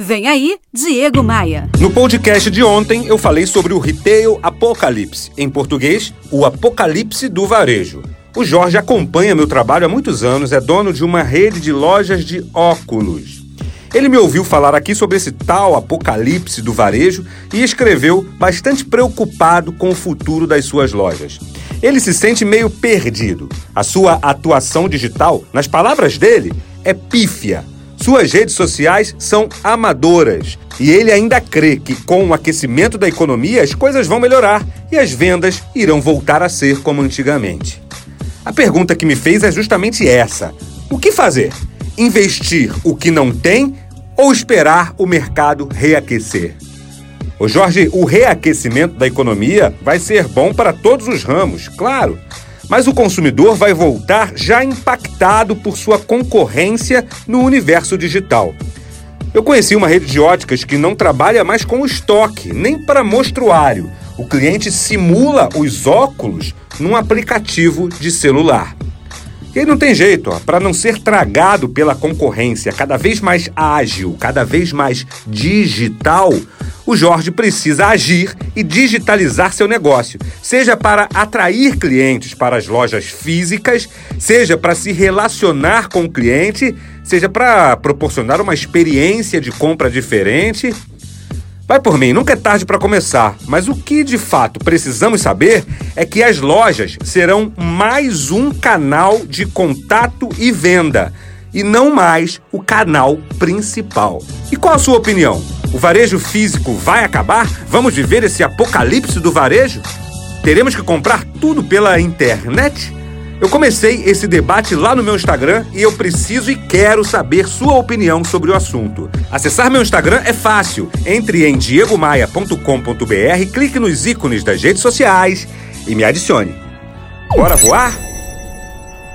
Vem aí, Diego Maia. No podcast de ontem, eu falei sobre o Retail Apocalipse, em português, o apocalipse do varejo. O Jorge acompanha meu trabalho há muitos anos, é dono de uma rede de lojas de óculos. Ele me ouviu falar aqui sobre esse tal apocalipse do varejo e escreveu bastante preocupado com o futuro das suas lojas. Ele se sente meio perdido. A sua atuação digital, nas palavras dele, é pífia suas redes sociais são amadoras e ele ainda crê que com o aquecimento da economia as coisas vão melhorar e as vendas irão voltar a ser como antigamente. A pergunta que me fez é justamente essa: o que fazer? Investir o que não tem ou esperar o mercado reaquecer? Ô Jorge, o reaquecimento da economia vai ser bom para todos os ramos, claro. Mas o consumidor vai voltar já impactado por sua concorrência no universo digital. Eu conheci uma rede de óticas que não trabalha mais com estoque, nem para mostruário. O cliente simula os óculos num aplicativo de celular. E aí não tem jeito, para não ser tragado pela concorrência cada vez mais ágil, cada vez mais digital, o Jorge precisa agir e digitalizar seu negócio, seja para atrair clientes para as lojas físicas, seja para se relacionar com o cliente, seja para proporcionar uma experiência de compra diferente. Vai por mim, nunca é tarde para começar, mas o que de fato precisamos saber é que as lojas serão mais um canal de contato e venda e não mais o canal principal. E qual a sua opinião? O varejo físico vai acabar? Vamos viver esse apocalipse do varejo? Teremos que comprar tudo pela internet? Eu comecei esse debate lá no meu Instagram e eu preciso e quero saber sua opinião sobre o assunto. Acessar meu Instagram é fácil. Entre em diegomaia.com.br, clique nos ícones das redes sociais e me adicione. Bora voar?